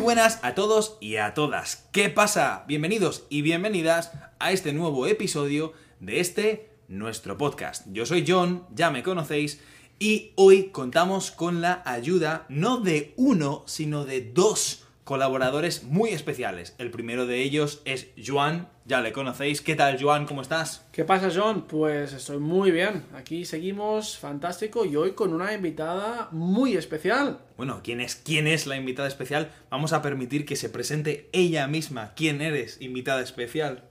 buenas a todos y a todas. ¿Qué pasa? Bienvenidos y bienvenidas a este nuevo episodio de este nuestro podcast. Yo soy John, ya me conocéis, y hoy contamos con la ayuda no de uno, sino de dos colaboradores muy especiales. El primero de ellos es Joan, ya le conocéis. ¿Qué tal, Joan? ¿Cómo estás? ¿Qué pasa, John? Pues estoy muy bien. Aquí seguimos, fantástico, y hoy con una invitada muy especial. Bueno, ¿quién es, ¿quién es la invitada especial? Vamos a permitir que se presente ella misma. ¿Quién eres, invitada especial?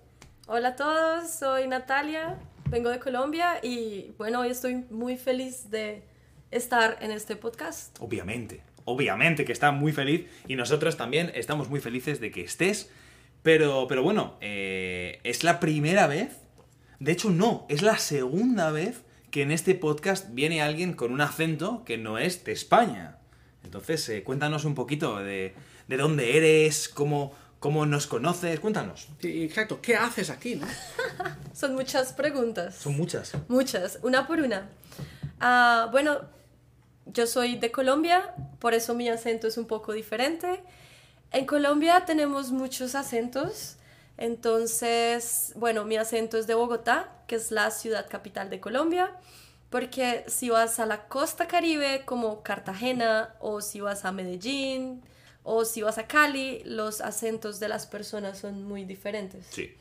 Hola a todos, soy Natalia, vengo de Colombia y bueno, hoy estoy muy feliz de estar en este podcast. Obviamente, obviamente que está muy feliz y nosotros también estamos muy felices de que estés. Pero, pero bueno, eh, es la primera vez, de hecho no, es la segunda vez que en este podcast viene alguien con un acento que no es de España. Entonces, eh, cuéntanos un poquito de, de dónde eres, cómo, cómo nos conoces, cuéntanos. Sí, exacto, ¿qué haces aquí, no? Son muchas preguntas. Son muchas. Muchas, una por una. Ah, bueno, yo soy de Colombia, por eso mi acento es un poco diferente. En Colombia tenemos muchos acentos, entonces, bueno, mi acento es de Bogotá, que es la ciudad capital de Colombia, porque si vas a la costa caribe como Cartagena o si vas a Medellín o si vas a Cali, los acentos de las personas son muy diferentes. Sí.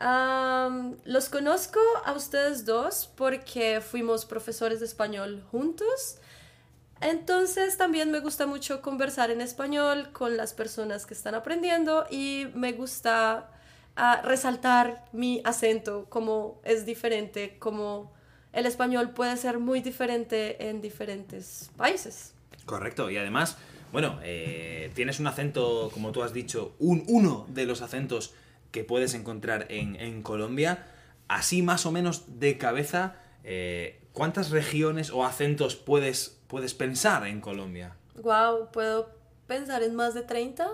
Am, los conozco a ustedes dos porque fuimos profesores de español juntos. Entonces también me gusta mucho conversar en español con las personas que están aprendiendo y me gusta ah, resaltar mi acento, como es diferente, como el español puede ser muy diferente en diferentes países. Correcto, y además, bueno, eh, tienes un acento, como tú has dicho, un, uno de los acentos que puedes encontrar en, en Colombia. Así más o menos de cabeza, eh, ¿cuántas regiones o acentos puedes, puedes pensar en Colombia? Wow, puedo pensar en más de 30.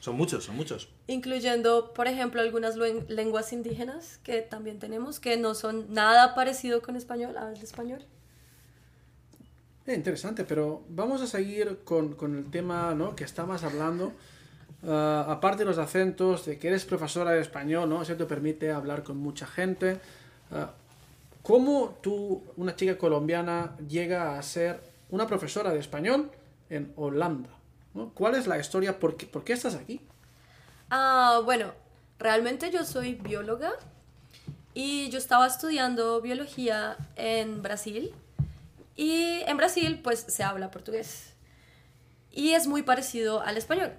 Son muchos, son muchos. incluyendo, por ejemplo, algunas lenguas indígenas que también tenemos, que no son nada parecido con español, al español. Eh, interesante, pero vamos a seguir con, con el tema ¿no? que estabas hablando. Ah, aparte de los acentos, de que eres profesora de español, ¿no? Eso te permite hablar con mucha gente. Ah, ¿Cómo tú, una chica colombiana, llega a ser una profesora de español en Holanda? ¿Cuál es la historia? ¿Por qué, estás aquí? Ah, bueno, realmente yo soy bióloga y yo estaba estudiando biología en Brasil y en Brasil pues se habla portugués y es muy parecido al español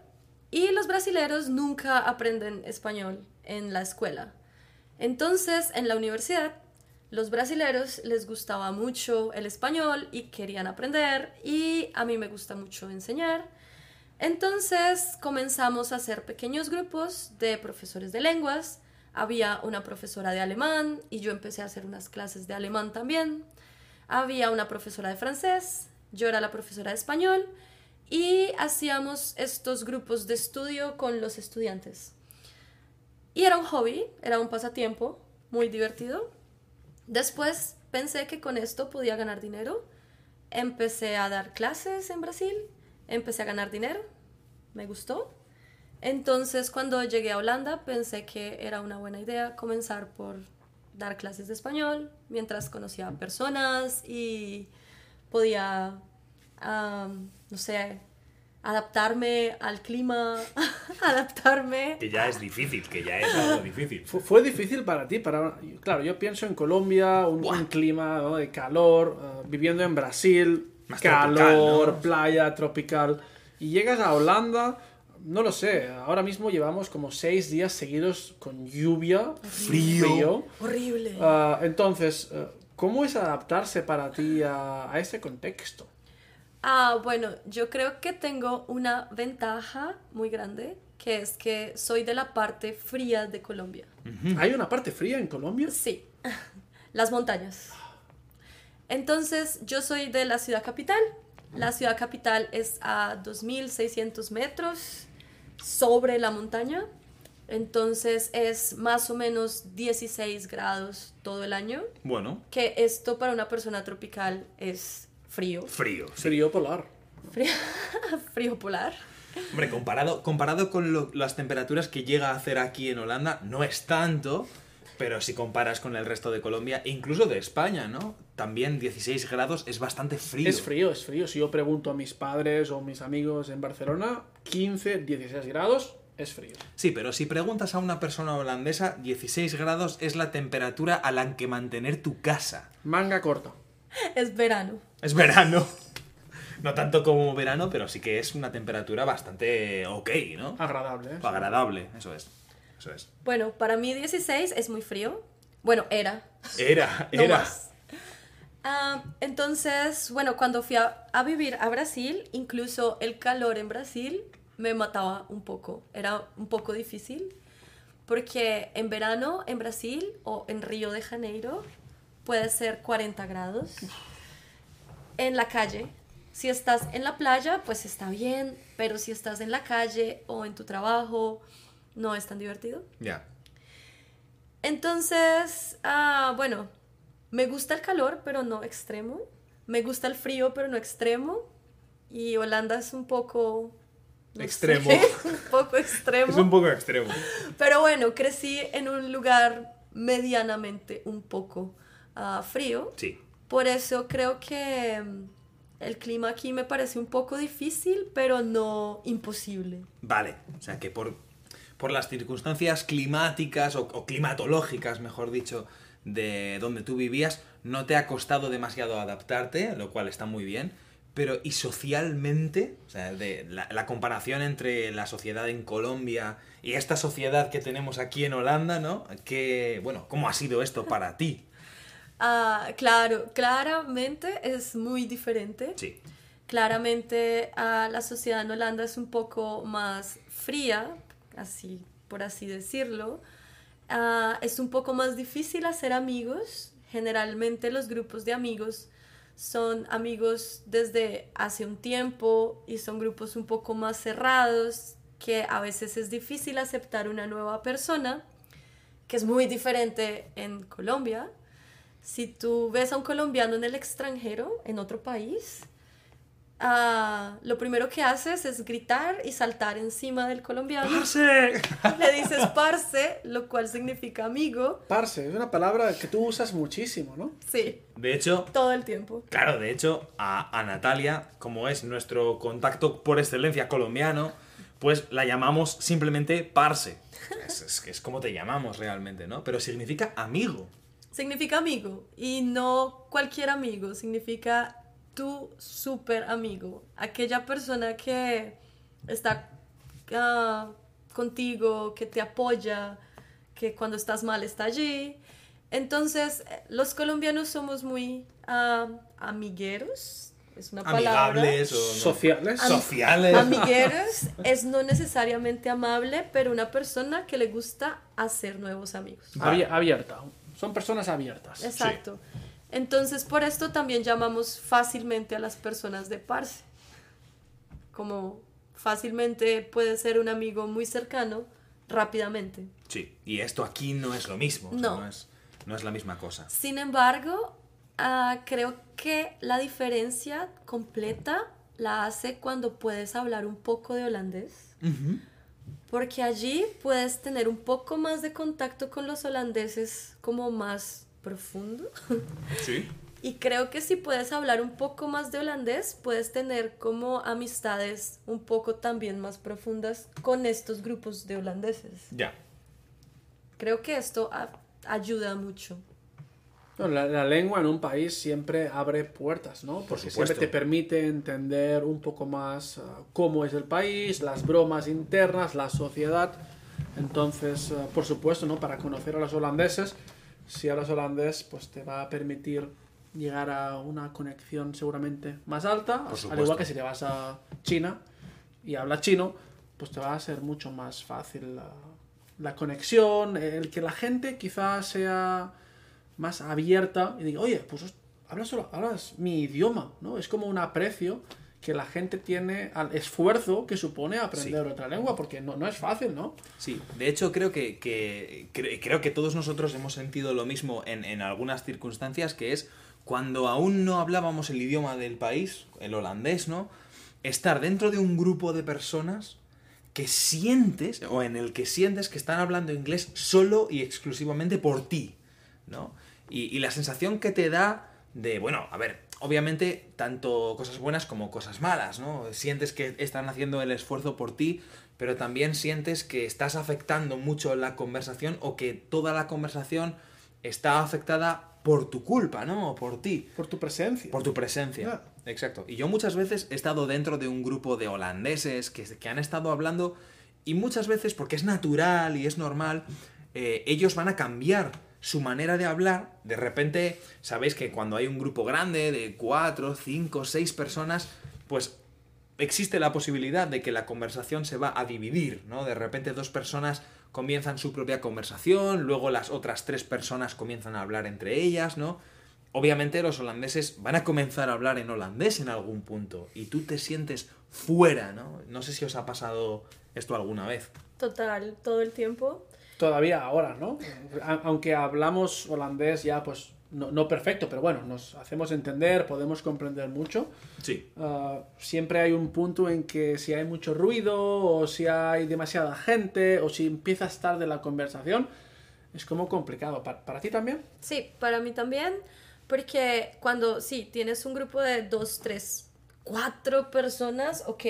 y los brasileros nunca aprenden español en la escuela. Entonces en la universidad los brasileros les gustaba mucho el español y querían aprender y a mí me gusta mucho enseñar. Entonces comenzamos a hacer pequeños grupos de profesores de lenguas. Había una profesora de alemán y yo empecé a hacer unas clases de alemán también. Había una profesora de francés, yo era la profesora de español y hacíamos estos grupos de estudio con los estudiantes. Y era un hobby, era un pasatiempo muy divertido. Después pensé que con esto podía ganar dinero. Empecé a dar clases en Brasil, empecé a ganar dinero, me gustó. Entonces cuando llegué a Holanda pensé que era una buena idea comenzar por dar clases de español mientras conocía personas y podía, am, no sé, adaptarme al clima, adaptarme Que ya es difícil, que ya es algo difícil. Fu- ¿Fue difícil para ti? Para... Claro, yo pienso en Colombia, un, un clima ¿no? de calor, eh, viviendo en Brasil, Más calor, tropical, ¿no? playa, tropical. Y llegas a Holanda, no lo sé, ahora mismo llevamos como seis días seguidos con lluvia, Frío. horrible. Ah, entonces, eh, ¿cómo es adaptarse para ti a, a ese contexto? Ah, bueno, yo creo que tengo una ventaja muy grande, que es que soy de la parte fría de Colombia. ¿Hay una parte fría en Colombia? Sí, las montañas. Entonces, yo soy de la ciudad capital. La ciudad capital es a 2.600 metros sobre la montaña. Entonces, es más o menos 16 grados todo el año. Bueno, Que esto para una persona tropical es frío. frío. sí. Frío polar. Frío, frío polar. Hombre, comparado, comparado con lo- las temperaturas que llega a hacer aquí en Holanda, no es tanto, pero si comparas con el resto de Colombia e incluso de España, ¿no? También 16 grados es bastante frío. Es frío, es frío. Si yo pregunto a mis padres o mis amigos en Barcelona, 15, 16 grados es frío. Sí, pero si preguntas a una persona holandesa, 16 grados es la temperatura a la que mantener tu casa. Manga corta. Es verano. Es verano. No tanto como verano, pero sí que es una temperatura bastante ok, ¿no? Agradable, ¿eh? Agradable, eso es. Eso es. Bueno, para mí 16 es muy frío. Bueno, era. Era, No era. más. Ah, entonces, bueno, cuando fui a, a vivir a Brasil, incluso el calor en Brasil me mataba un poco. Era un poco difícil. Porque en verano en Brasil o en Río de Janeiro puede ser 40 grados. En la calle. Si estás en la playa, pues está bien. Pero si estás en la calle o en tu trabajo, no es tan divertido. Ya. Entonces, ah, bueno, me gusta el calor, pero no extremo. Me gusta el frío, pero no extremo. Y Holanda es un poco... no Extremo. sé, un poco extremo. Es un poco extremo. Pero bueno, crecí en un lugar medianamente un poco frío. Sí. Por eso creo que mm, el clima aquí me parece un poco difícil, pero no imposible. Vale. O sea que por, por las circunstancias climáticas o, o climatológicas, mejor dicho, de donde tú vivías, no te ha costado demasiado adaptarte, lo cual está muy bien. Pero y socialmente, o sea, de la, la comparación entre la sociedad en Colombia y esta sociedad que tenemos aquí en Holanda, ¿no? Que, bueno, ¿cómo ha sido esto para ti? Ah, claro, claramente es muy diferente. Sí. Claramente ah, la sociedad en Holanda es un poco más fría, así por así decirlo. Ah, es un poco más difícil hacer amigos. Generalmente los grupos de amigos son amigos desde hace un tiempo y son grupos un poco más cerrados que a veces es difícil aceptar una nueva persona, que es muy diferente en Colombia. Si tú ves a un colombiano en el extranjero, en otro país, ah, lo primero que haces es gritar y saltar encima del colombiano. ¡Parce! Le dices parce, lo cual significa amigo. Parce, es una palabra que tú usas muchísimo, ¿no? Sí, De hecho, todo el tiempo. Claro, de hecho, a, a Natalia, como es nuestro contacto por excelencia colombiano, pues la llamamos simplemente Parce. Es, es, es como te llamamos realmente, ¿no? Pero significa amigo. Significa amigo y no cualquier amigo, significa tu super amigo, aquella persona que está ah, contigo, que te apoya, que cuando estás mal está allí. Entonces, eh, los colombianos somos muy ah, amigueros, es una palabra. O no. Sociales. Am- sociales. Amigueros es no necesariamente amable, pero una persona que le gusta hacer nuevos amigos. Abi- abierta. Son personas abiertas. Exacto. Entonces, por esto también llamamos fácilmente a las personas de parce. Como fácilmente puede ser un amigo muy cercano rápidamente. Sí, y esto aquí no es lo mismo. o sea, No. no, es, no es la misma cosa. Sin embargo, ah, creo que la diferencia completa la hace cuando puedes hablar un poco de holandés. Porque allí puedes tener un poco más de contacto con los holandeses como más profundo. Sí. Y creo que si puedes hablar un poco más de holandés, puedes tener como amistades un poco también más profundas con estos grupos de holandeses. Ya. Creo que esto ayuda mucho. No, la, la lengua en un país siempre abre puertas, ¿no? Porque siempre supuesto. te permite entender un poco más ah, cómo es el país, las bromas internas, la sociedad. Entonces, ah, por supuesto, ¿no? Para conocer a los holandeses, si hablas holandés, pues te va a permitir llegar a una conexión seguramente más alta. al igual que si te vas a China y hablas chino, pues te va a ser mucho más fácil la, la conexión, el que la gente quizás sea más abierta y diga, oye, pues hablas, solo, hablas mi idioma, ¿no? Es como un aprecio que la gente tiene al esfuerzo que supone aprender otra lengua, porque no, no es fácil, ¿no? Sí, de hecho creo que, que- cre- creo que todos nosotros hemos sentido lo mismo en, en algunas circunstancias, que es cuando aún no hablábamos el idioma del país, el holandés, ¿no? estar dentro de un grupo de personas que sientes, o en el que sientes que están hablando inglés solo y exclusivamente por ti, ¿no? Y, y la sensación que te da de, bueno, a ver, obviamente tanto cosas buenas como cosas malas, ¿no? Sientes que están haciendo el esfuerzo por ti, pero también sientes que estás afectando mucho la conversación o que toda la conversación está afectada por tu culpa, ¿no? O por ti. Por tu presencia. Por tu presencia. Exacto. Y yo muchas veces he estado dentro de un grupo de holandeses que, que han estado hablando y muchas veces, porque es natural y es normal, eh, ellos van a cambiar su manera de hablar. De repente, sabéis que cuando hay un grupo grande de cuatro, cinco, seis personas, pues existe la posibilidad de que la conversación se va a dividir, ¿no? De repente dos personas comienzan su propia conversación, luego las otras tres personas comienzan a hablar entre ellas, ¿no? Obviamente los holandeses van a comenzar a hablar en holandés en algún punto y tú te sientes fuera, ¿no? No sé si os ha pasado esto alguna vez. Total, todo el tiempo. Todavía ahora, ¿no? Aunque hablamos holandés ya, pues, no, no perfecto, pero bueno, nos hacemos entender, podemos comprender mucho. Sí. Ah, siempre hay un punto en que si hay mucho ruido o si hay demasiada gente o si empieza a estar de la conversación, es como complicado. ¿Para, para ti también? Sí, para mí también, porque cuando, sí, tienes un grupo de dos, tres, cuatro personas, ok,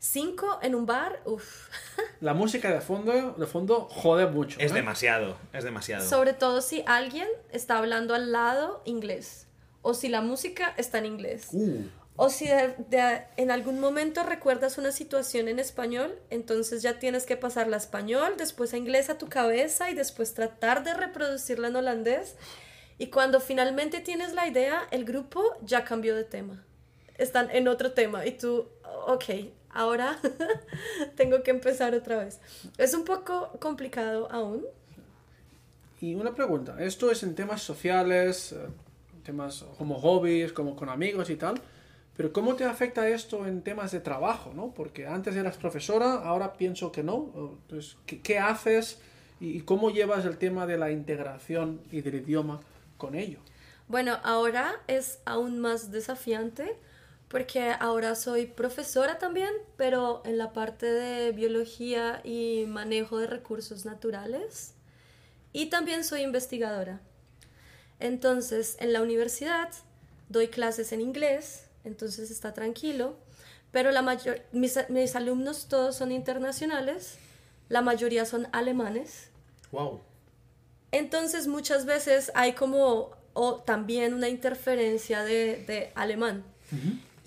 cinco en un bar, uff. La música de fondo, de fondo jode mucho. Es ¿eh? demasiado, es demasiado. Sobre todo si alguien está hablando al lado inglés, o si la música está en inglés. Uh, O si de- de- en algún momento recuerdas una situación en español, entonces ya tienes que pasarla a español, después a inglés a tu cabeza y después tratar de reproducirla en holandés. Y cuando finalmente tienes la idea, el grupo ya cambió de tema. Están en otro tema y tú, ok, ahora tengo que empezar otra vez. Es un poco complicado aún. Y una pregunta, esto es en temas sociales, eh, temas como hobbies, como con amigos y tal, pero ¿cómo te afecta esto en temas de trabajo, no? Porque antes eras profesora, ahora pienso que no. Entonces, ¿qué, qué haces y y cómo llevas el tema de la integración y del idioma con ello? Bueno, ahora es aún más desafiante porque ahora soy profesora también, pero en la parte de biología y manejo de recursos naturales. Y también soy investigadora. Entonces, en la universidad doy clases en inglés, entonces está tranquilo, pero la mayor, mis, mis alumnos todos son internacionales, la mayoría son alemanes. wow. Entonces muchas veces hay como o también una interferencia de, de alemán.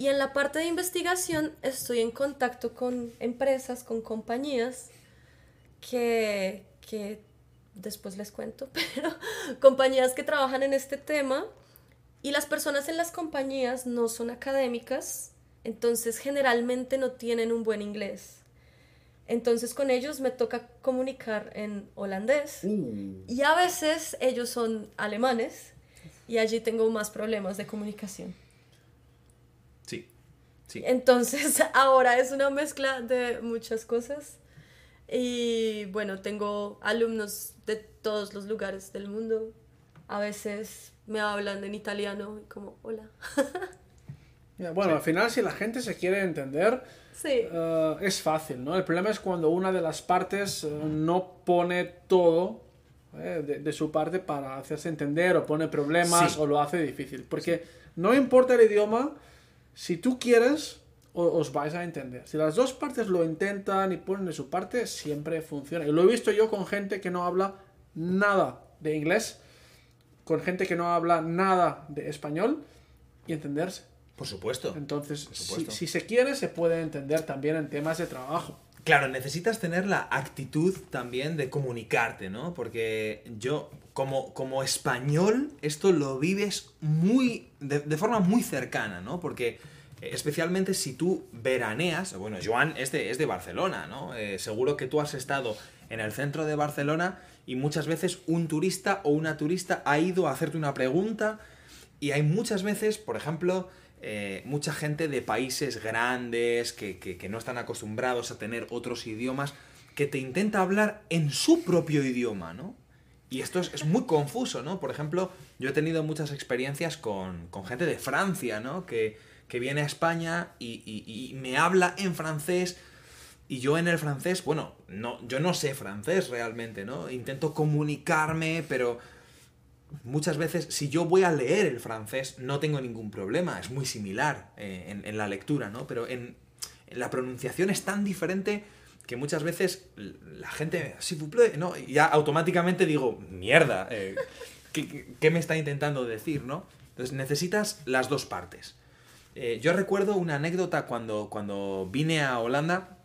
Y en la parte de investigación estoy en contacto con empresas, con compañías que, que después les cuento, pero compañías que trabajan en este tema y las personas en las compañías no son académicas, entonces generalmente no tienen un buen inglés. Entonces con ellos me toca comunicar en holandés. Uh. Y a veces ellos son alemanes y allí tengo más problemas de comunicación. Sí. Entonces ahora es una mezcla de muchas cosas. Y bueno, tengo alumnos de todos los lugares del mundo. A veces me hablan en italiano y como, hola. Bueno, al final si la gente se quiere entender, Sí, eh, es fácil, ¿no? El problema es cuando una de las partes eh, no pone todo eh, de, de su parte para hacerse entender o pone problemas Sí. o lo hace difícil. Porque no importa el idioma, si tú quieres, os vais a entender. Si las dos partes lo intentan y ponen de su parte, siempre funciona. Y lo he visto yo con gente que no habla nada de inglés, con gente que no habla nada de español y entenderse. Por supuesto. Entonces, Por si, supuesto. si se quiere, se puede entender también en temas de trabajo. Claro, necesitas tener la actitud también de comunicarte, ¿no? Porque yo, como, como español, esto lo vives muy, de, forma muy cercana, ¿no? Porque eh, especialmente si tú veraneas, bueno, Joan es de, es de Barcelona, ¿no? Eh, seguro que tú has estado en el centro de Barcelona y muchas veces un turista o una turista ha ido a hacerte una pregunta y hay muchas veces, por ejemplo, eh, mucha gente de países grandes que, que- no están acostumbrados a tener otros idiomas, que te intenta hablar en su propio idioma, ¿no? Y esto es, muy confuso, ¿no? Por ejemplo, yo he tenido muchas experiencias con, con gente de Francia, ¿no? Que, que viene a España y- y me habla en francés y yo en el francés, bueno, no, yo no sé francés realmente, ¿no? Intento comunicarme, pero muchas veces si yo voy a leer el francés no tengo ningún problema, es muy similar eh, en, la lectura, ¿no? Pero en, la pronunciación es tan diferente que muchas veces la gente, s'il vous ¿no? Y ya automáticamente digo, mierda, eh, ¿qué, qué- qué me está intentando decir, no? Entonces necesitas las dos partes. Eh, yo recuerdo una anécdota cuando, cuando vine a Holanda.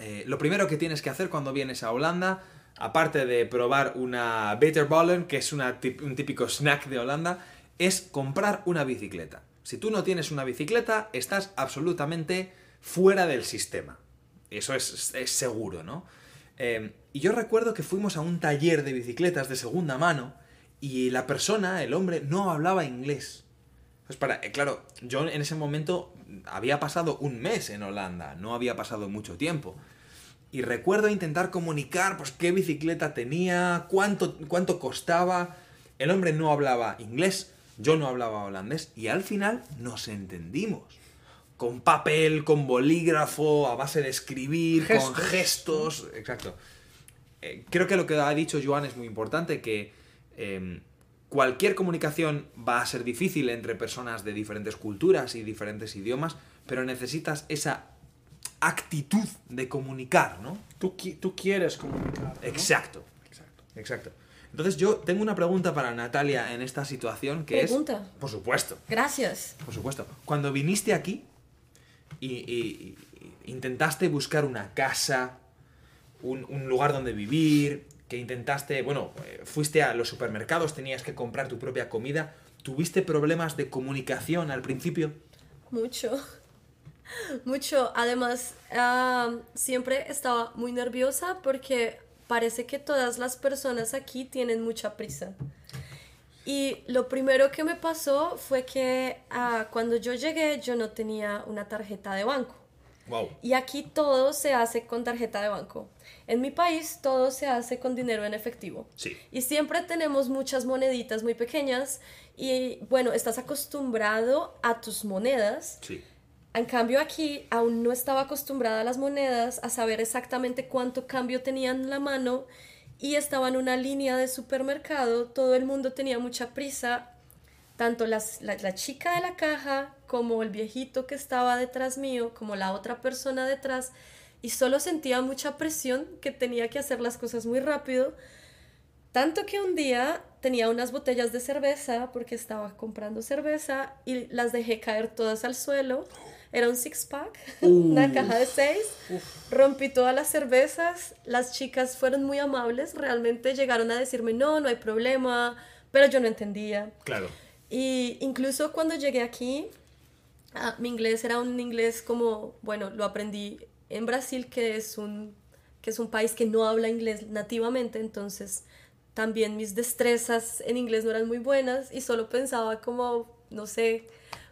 eh, lo primero que tienes que hacer cuando vienes a Holanda, aparte de probar una Bitterballen, que es un típico snack de Holanda, es comprar una bicicleta. Si tú no tienes una bicicleta, estás absolutamente fuera del sistema. Eso es, seguro, ¿no? Eh, y yo recuerdo que fuimos a un taller de bicicletas de segunda mano y la persona, el hombre, no hablaba inglés. Pues para, eh, claro, yo en ese momento había pasado un mes en Holanda, no había pasado mucho tiempo. Y recuerdo intentar comunicar, pues, qué bicicleta tenía, cuánto, cuánto costaba. El hombre no hablaba inglés, yo no hablaba holandés, y al final nos entendimos. Con papel, con bolígrafo, a base de escribir, con Gestos. gestos. Exacto. Eh, creo que lo que ha dicho Joan es muy importante, que eh, cualquier comunicación va a ser difícil entre personas de diferentes culturas y diferentes idiomas, pero necesitas esa actitud de comunicar, ¿no? Tú, qui- tú quieres comunicar. ¿no? Exacto, Exacto. exacto. Entonces yo tengo una pregunta para Natalia en esta situación que ¿Pregunta? es... Por supuesto, Gracias. por supuesto. Cuando viniste aquí y, y- y intentaste buscar una casa, un, un lugar donde vivir, que intentaste, bueno, eh, fuiste a los supermercados, tenías que comprar tu propia comida, ¿tuviste problemas de comunicación al principio? Mucho. Mucho. Además, ah, siempre estaba muy nerviosa porque parece que todas las personas aquí tienen mucha prisa. Y lo primero que me pasó fue que ah, cuando yo llegué yo no tenía una tarjeta de banco. Wow. Y aquí todo se hace con tarjeta de banco. En mi país todo se hace con dinero en efectivo. Sí. Y siempre tenemos muchas moneditas muy pequeñas y bueno, estás acostumbrado a tus monedas. Sí. En cambio aquí aún no estaba acostumbrada a las monedas, a saber exactamente cuánto cambio tenían en la mano y estaba en una línea de supermercado, todo el mundo tenía mucha prisa, tanto las- la, la chica de la caja como el viejito que estaba detrás mío, como la otra persona detrás, y solo sentía mucha presión que tenía que hacer las cosas muy rápido. Tanto que un día tenía unas botellas de cerveza porque estaba comprando cerveza y las dejé caer todas al suelo. Era un six pack, una caja de seis. Rompí todas las cervezas. Las chicas fueron muy amables. Realmente llegaron a decirme, no, no hay problema. Pero yo no entendía. Claro. Y incluso cuando llegué aquí, ah, mi inglés era un inglés como, bueno, lo aprendí en Brasil, que es un, que es un país que no habla inglés nativamente, entonces también mis destrezas en inglés no eran muy buenas y solo pensaba como, no sé,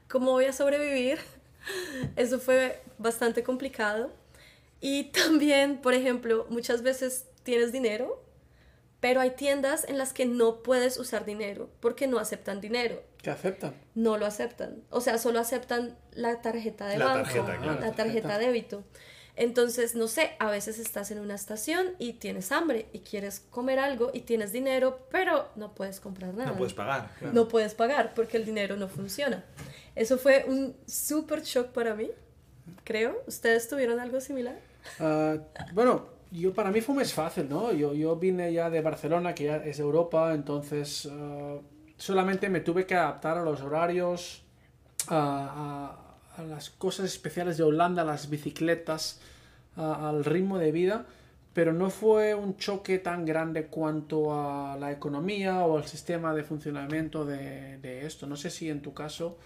cómo voy a sobrevivir. Eso fue bastante complicado. Y también, por ejemplo, muchas veces tienes dinero, pero hay tiendas en las que no puedes usar dinero porque no aceptan dinero. ¿Qué aceptan? No lo aceptan. O sea, solo aceptan la tarjeta de La banco, tarjeta, claro. la tarjeta débito. Entonces, no sé, a veces estás en una estación y tienes hambre y quieres comer algo y tienes dinero, pero no puedes comprar nada. No puedes pagar. claro. No puedes pagar porque el dinero no funciona. Eso fue un súper shock para mí, creo. ¿Ustedes tuvieron algo similar? Ah, bueno, yo para mí fue más fácil, ¿no? Yo, yo vine ya de Barcelona, que ya es Europa, entonces ah, solamente me tuve que adaptar a los horarios, a, las cosas especiales de Holanda, las bicicletas, al ritmo de vida, pero no fue un choque tan grande cuanto a la economía o al sistema de funcionamiento de esto. No sé si en tu caso,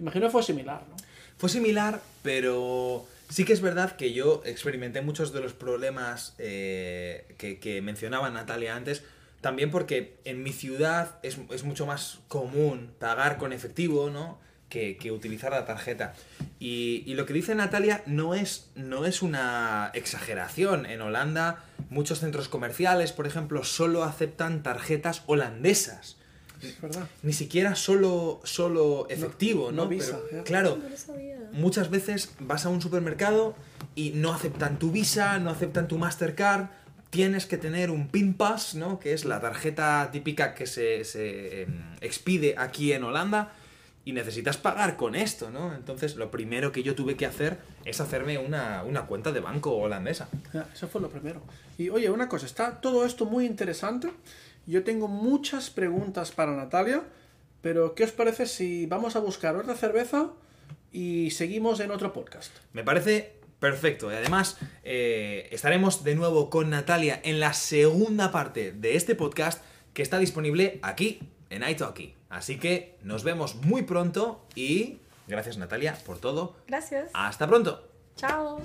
imagino fue similar, ¿no? Fue similar, pero sí que es verdad que yo experimenté muchos de los problemas eh, que, que mencionaba Natalia antes, también porque en mi ciudad es, es mucho más común pagar con efectivo, ¿no? Que, que utilizar la tarjeta. Y, y lo que dice Natalia no es, no es una exageración. En Holanda, muchos centros comerciales, por ejemplo, solo aceptan tarjetas holandesas. Es verdad. Ni siquiera solo, solo efectivo, no ¿no? Visa, Pero, ya. claro, muchas veces vas a un supermercado y no aceptan tu Visa, no aceptan tu Mastercard. Tienes que tener un PIN Pass, ¿no? Que es la tarjeta típica que se, se, em, expide aquí en Holanda. Y necesitas pagar con esto, ¿no? Entonces, lo primero que yo tuve que hacer es hacerme una, una cuenta de banco holandesa. Ya, eso fue lo primero. Y oye, una cosa, está todo esto muy interesante. Yo tengo muchas preguntas para Natalia, pero ¿qué os parece si vamos a buscar otra cerveza y seguimos en otro podcast? Me parece perfecto. Y además, eh, estaremos de nuevo con Natalia en la segunda parte de este podcast que está disponible aquí en iTalki. Así que nos vemos muy pronto y gracias Natalia por todo. Gracias. Hasta pronto. Chao.